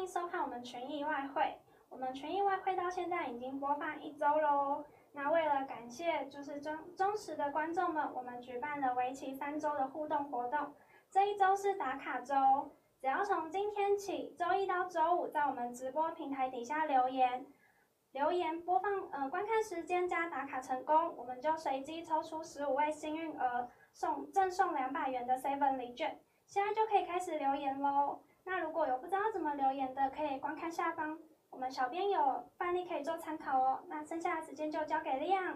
迎收看我们群益外汇。我们群益外汇到现在已经播放一周喽。那为了感谢就是忠忠实的观众们，我们举办了为期三周的互动活动。这一周是打卡周，只要从今天起，周一到周五，在我们直播平台底下留言，留言播放呃观看时间加打卡成功，我们就随机抽出十五位幸运儿，送赠送两百元的 Seven 礼券。现在就可以开始留言喽。那如果有不知道怎么留言的，可以观看下方，我们小编有范例可以做参考哦。那剩下的时间就交给 Leon。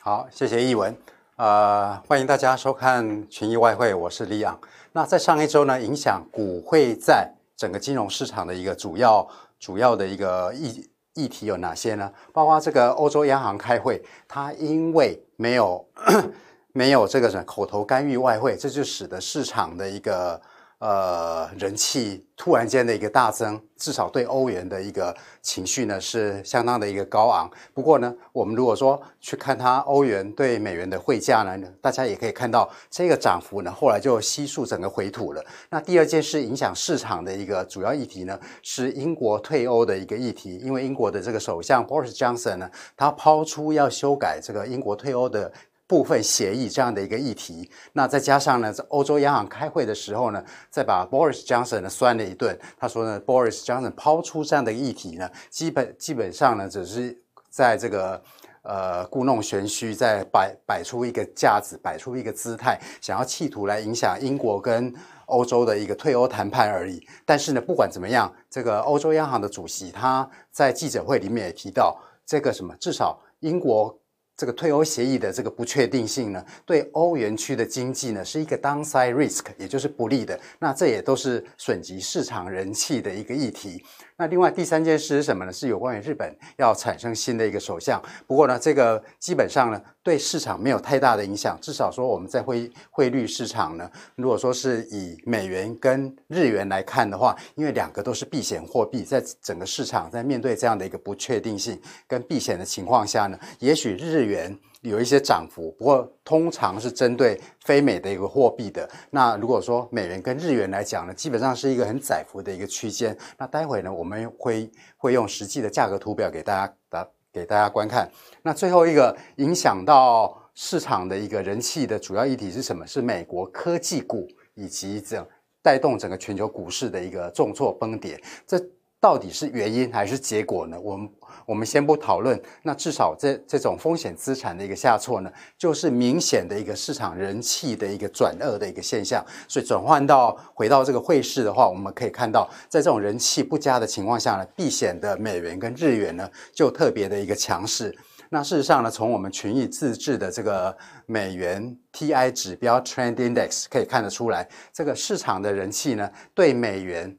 好，谢谢译文。呃，欢迎大家收看群益外汇，我是 Leon。那在上一周呢，影响股汇债整个金融市场的一个主要主要的一个议议题有哪些呢？包括这个欧洲央行开会，它因为没有 没有这个什么口头干预外汇，这就使得市场的一个。呃，人气突然间的一个大增，至少对欧元的一个情绪呢是相当的一个高昂。不过呢，我们如果说去看它欧元对美元的汇价呢，大家也可以看到这个涨幅呢，后来就悉数整个回吐了。那第二件事影响市场的一个主要议题呢，是英国退欧的一个议题，因为英国的这个首相 Boris Johnson 呢，他抛出要修改这个英国退欧的。部分协议这样的一个议题，那再加上呢，在欧洲央行开会的时候呢，再把 Boris Johnson 呢酸了一顿。他说呢，Boris Johnson 抛出这样的议题呢，基本基本上呢，只是在这个呃故弄玄虚，在摆摆出一个架子，摆出一个姿态，想要企图来影响英国跟欧洲的一个退欧谈判而已。但是呢，不管怎么样，这个欧洲央行的主席他在记者会里面也提到，这个什么，至少英国。这个退欧协议的这个不确定性呢，对欧元区的经济呢是一个 downside risk，也就是不利的。那这也都是损及市场人气的一个议题。那另外第三件事是什么呢？是有关于日本要产生新的一个首相。不过呢，这个基本上呢对市场没有太大的影响。至少说我们在汇汇率市场呢，如果说是以美元跟日元来看的话，因为两个都是避险货币，在整个市场在面对这样的一个不确定性跟避险的情况下呢，也许日元。有一些涨幅，不过通常是针对非美的一个货币的。那如果说美元跟日元来讲呢，基本上是一个很窄幅的一个区间。那待会呢，我们会会用实际的价格图表给大家打给大家观看。那最后一个影响到市场的一个人气的主要议题是什么？是美国科技股以及这样带动整个全球股市的一个重挫崩跌。这到底是原因还是结果呢？我们我们先不讨论。那至少这这种风险资产的一个下挫呢，就是明显的一个市场人气的一个转恶的一个现象。所以转换到回到这个汇市的话，我们可以看到，在这种人气不佳的情况下呢，避险的美元跟日元呢就特别的一个强势。那事实上呢，从我们群益自制的这个美元 TI 指标 Trend Index 可以看得出来，这个市场的人气呢对美元。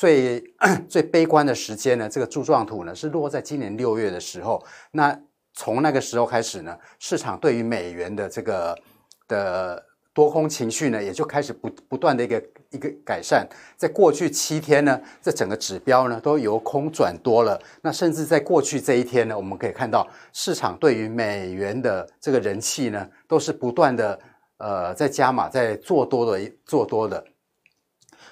最 最悲观的时间呢，这个柱状图呢是落在今年六月的时候。那从那个时候开始呢，市场对于美元的这个的多空情绪呢，也就开始不不断的一个一个改善。在过去七天呢，这整个指标呢都由空转多了。那甚至在过去这一天呢，我们可以看到市场对于美元的这个人气呢，都是不断的呃在加码，在做多的做多的。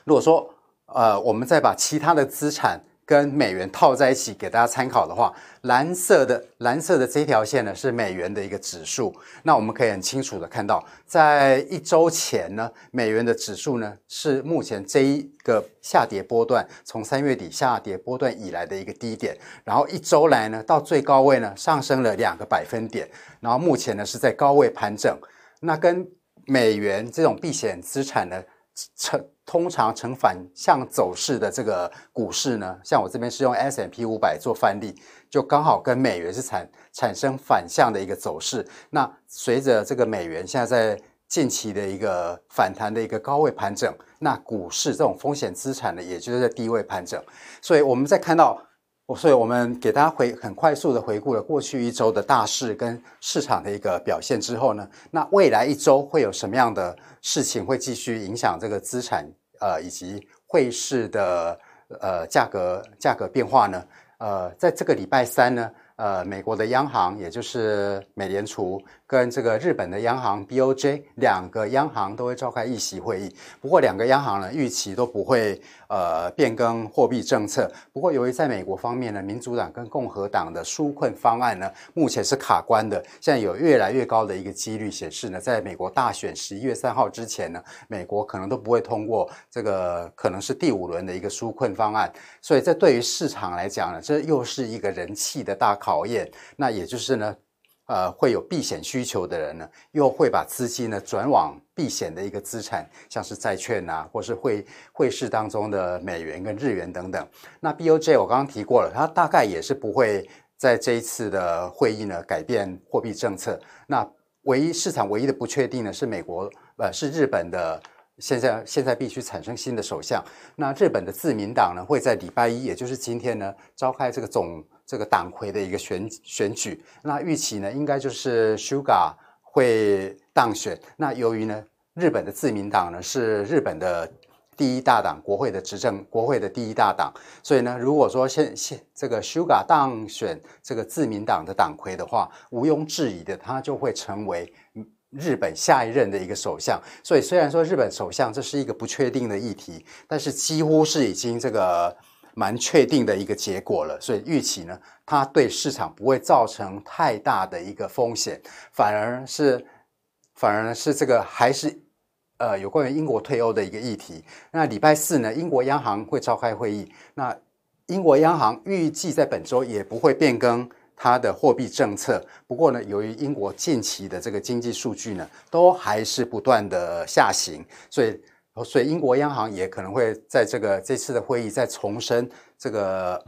如果说呃，我们再把其他的资产跟美元套在一起给大家参考的话，蓝色的蓝色的这条线呢是美元的一个指数。那我们可以很清楚的看到，在一周前呢，美元的指数呢是目前这一个下跌波段从三月底下跌波段以来的一个低点。然后一周来呢，到最高位呢上升了两个百分点。然后目前呢是在高位盘整。那跟美元这种避险资产呢成。通常呈反向走势的这个股市呢，像我这边是用 S&P 五百做范例，就刚好跟美元是产产生反向的一个走势。那随着这个美元现在在近期的一个反弹的一个高位盘整，那股市这种风险资产呢，也就是在低位盘整。所以我们在看到。我所以我们给大家回很快速的回顾了过去一周的大势跟市场的一个表现之后呢，那未来一周会有什么样的事情会继续影响这个资产呃以及汇市的呃价格价格变化呢？呃，在这个礼拜三呢。呃，美国的央行，也就是美联储，跟这个日本的央行 BOJ 两个央行都会召开议息会议。不过，两个央行呢，预期都不会呃变更货币政策。不过，由于在美国方面呢，民主党跟共和党的纾困方案呢，目前是卡关的。现在有越来越高的一个几率显示呢，在美国大选十一月三号之前呢，美国可能都不会通过这个可能是第五轮的一个纾困方案。所以，这对于市场来讲呢，这又是一个人气的大考验。那也就是呢。呃，会有避险需求的人呢，又会把资金呢转往避险的一个资产，像是债券啊，或是汇汇市当中的美元跟日元等等。那 BOJ 我刚刚提过了，它大概也是不会在这一次的会议呢改变货币政策。那唯一市场唯一的不确定呢是美国，呃，是日本的。现在现在必须产生新的首相。那日本的自民党呢，会在礼拜一，也就是今天呢，召开这个总这个党魁的一个选选举。那预期呢，应该就是 Suga 会当选。那由于呢，日本的自民党呢是日本的第一大党，国会的执政国会的第一大党，所以呢，如果说现现这个 Suga 当选这个自民党的党魁的话，毋庸置疑的，他就会成为。日本下一任的一个首相，所以虽然说日本首相这是一个不确定的议题，但是几乎是已经这个蛮确定的一个结果了。所以预期呢，它对市场不会造成太大的一个风险，反而是反而是这个还是呃有关于英国退欧的一个议题。那礼拜四呢，英国央行会召开会议，那英国央行预计在本周也不会变更。它的货币政策，不过呢，由于英国近期的这个经济数据呢，都还是不断的下行，所以，所以英国央行也可能会在这个这次的会议再重申这个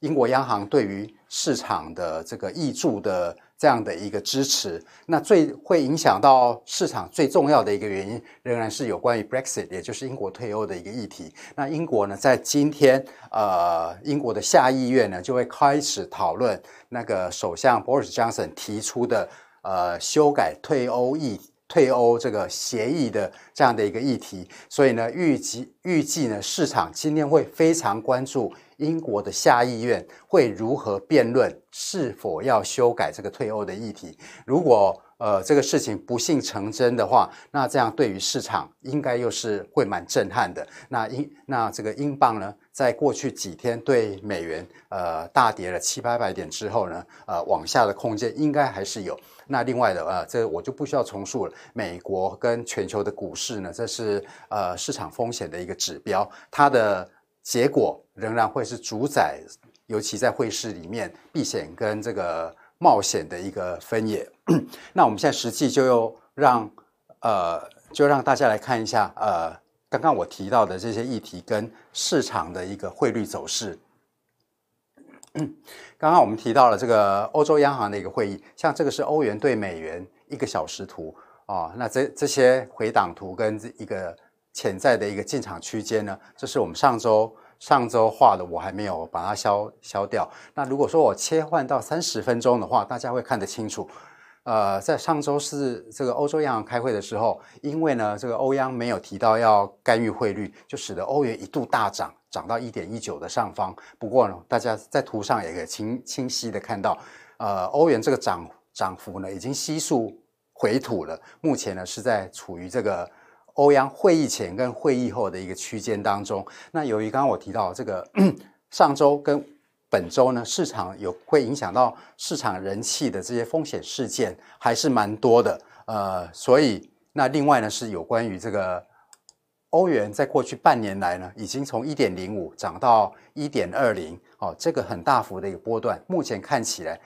英国央行对于市场的这个挹注的。这样的一个支持，那最会影响到市场最重要的一个原因，仍然是有关于 Brexit，也就是英国退欧的一个议题。那英国呢，在今天，呃，英国的下议院呢，就会开始讨论那个首相 Boris Johnson 提出的，呃，修改退欧议退欧这个协议的这样的一个议题。所以呢，预计预计呢，市场今天会非常关注。英国的下议院会如何辩论是否要修改这个退欧的议题？如果呃这个事情不幸成真的话，那这样对于市场应该又是会蛮震撼的。那英那这个英镑呢，在过去几天对美元呃大跌了七八百点之后呢，呃往下的空间应该还是有。那另外的呃这我就不需要重述了。美国跟全球的股市呢，这是呃市场风险的一个指标，它的。结果仍然会是主宰，尤其在汇市里面避险跟这个冒险的一个分野。那我们现在实际就又让呃，就让大家来看一下呃，刚刚我提到的这些议题跟市场的一个汇率走势。刚刚我们提到了这个欧洲央行的一个会议，像这个是欧元对美元一个小时图啊，那这这些回档图跟这一个。潜在的一个进场区间呢，这是我们上周上周画的，我还没有把它消消掉。那如果说我切换到三十分钟的话，大家会看得清楚。呃，在上周四这个欧洲央行开会的时候，因为呢这个欧央没有提到要干预汇率，就使得欧元一度大涨，涨到一点一九的上方。不过呢，大家在图上也可以清清晰的看到，呃，欧元这个涨涨幅呢已经悉数回吐了，目前呢是在处于这个。欧央会议前跟会议后的一个区间当中，那由于刚刚我提到这个 上周跟本周呢，市场有会影响到市场人气的这些风险事件还是蛮多的，呃，所以那另外呢是有关于这个欧元在过去半年来呢，已经从一点零五涨到一点二零，哦，这个很大幅的一个波段，目前看起来。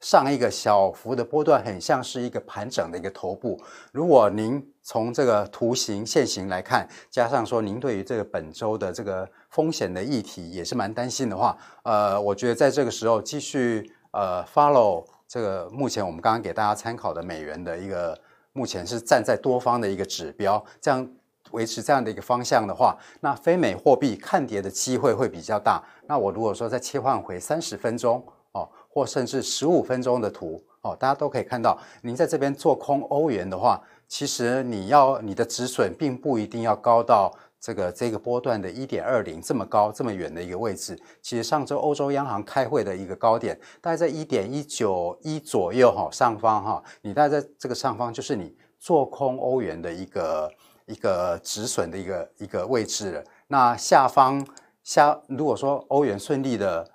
上一个小幅的波段很像是一个盘整的一个头部。如果您从这个图形线形来看，加上说您对于这个本周的这个风险的议题也是蛮担心的话，呃，我觉得在这个时候继续呃 follow 这个目前我们刚刚给大家参考的美元的一个目前是站在多方的一个指标，这样维持这样的一个方向的话，那非美货币看跌的机会会比较大。那我如果说再切换回三十分钟哦。或甚至十五分钟的图哦，大家都可以看到，您在这边做空欧元的话，其实你要你的止损并不一定要高到这个这个波段的一点二零这么高这么远的一个位置。其实上周欧洲央行开会的一个高点大概在一点一九一左右哈，上方哈，你大概在这个上方就是你做空欧元的一个一个止损的一个一个位置了。那下方下如果说欧元顺利的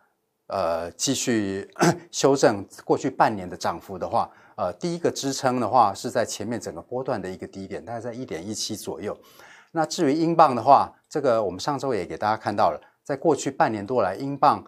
呃继续 修正过去半年的涨幅的话，呃，第一个支撑的话是在前面整个波段的一个低点，大概在一点一七左右。那至于英镑的话，这个我们上周也给大家看到了，在过去半年多来，英镑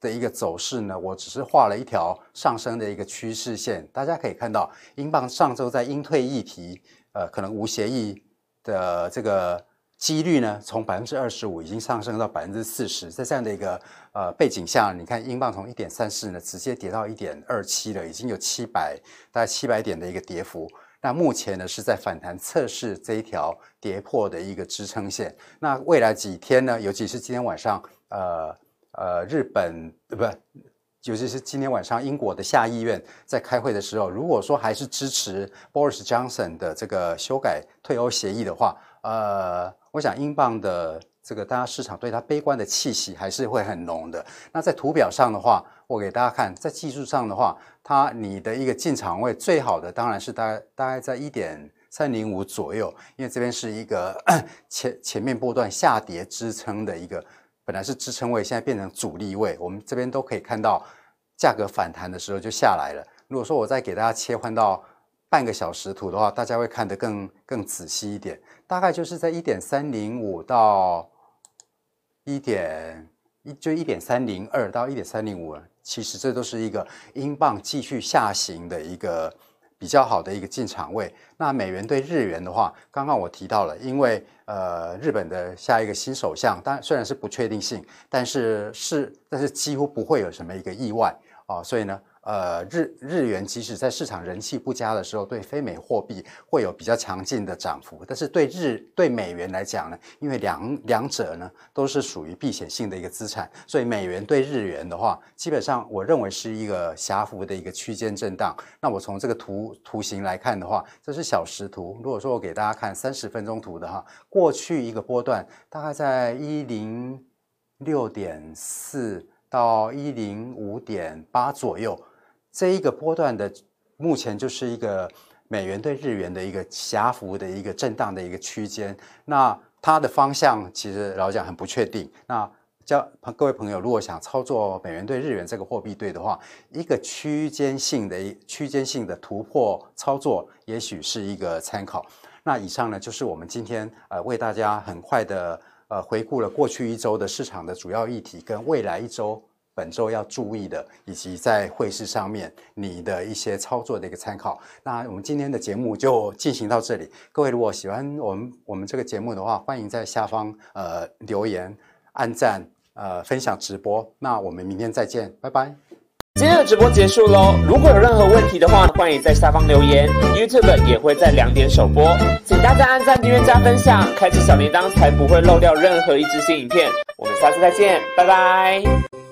的一个走势呢，我只是画了一条上升的一个趋势线。大家可以看到，英镑上周在英退议题，呃，可能无协议的这个几率呢，从百分之二十五已经上升到百分之四十。在这样的一个呃背景下，你看英镑从一点三四呢，直接跌到一点二七了，已经有七百大概七百点的一个跌幅。那目前呢是在反弹测试这一条跌破的一个支撑线。那未来几天呢，尤其是今天晚上，呃呃，日本呃不，尤其是今天晚上英国的下议院在开会的时候，如果说还是支持 Boris Johnson 的这个修改退欧协议的话，呃，我想英镑的这个大家市场对它悲观的气息还是会很浓的。那在图表上的话，我给大家看，在技术上的话，它你的一个进场位最好的当然是大概大概在一点三零五左右，因为这边是一个 前前面波段下跌支撑的一个，本来是支撑位，现在变成阻力位。我们这边都可以看到，价格反弹的时候就下来了。如果说我再给大家切换到半个小时图的话，大家会看得更更仔细一点，大概就是在一点三零五到一点一就一点三零二到一点三零五。其实这都是一个英镑继续下行的一个比较好的一个进场位。那美元对日元的话，刚刚我提到了，因为呃日本的下一个新首相，但虽然是不确定性，但是是但是几乎不会有什么一个意外啊，所以呢。呃，日日元即使在市场人气不佳的时候，对非美货币会有比较强劲的涨幅，但是对日对美元来讲呢，因为两两者呢都是属于避险性的一个资产，所以美元对日元的话，基本上我认为是一个狭幅的一个区间震荡。那我从这个图图形来看的话，这是小时图。如果说我给大家看三十分钟图的哈，过去一个波段大概在一零六点四到一零五点八左右。这一个波段的目前就是一个美元对日元的一个狭幅的一个震荡的一个区间，那它的方向其实老讲很不确定。那叫各位朋友，如果想操作美元对日元这个货币对的话，一个区间性的区间性的突破操作，也许是一个参考。那以上呢，就是我们今天呃为大家很快的呃回顾了过去一周的市场的主要议题跟未来一周。本周要注意的，以及在汇市上面你的一些操作的一个参考。那我们今天的节目就进行到这里。各位如果喜欢我们我们这个节目的话，欢迎在下方呃留言、按赞、呃分享直播。那我们明天再见，拜拜。今天的直播结束喽。如果有任何问题的话，欢迎在下方留言。YouTube 也会在两点首播，请大家按赞、订阅、加分享，开启小铃铛，才不会漏掉任何一支新影片。我们下次再见，拜拜。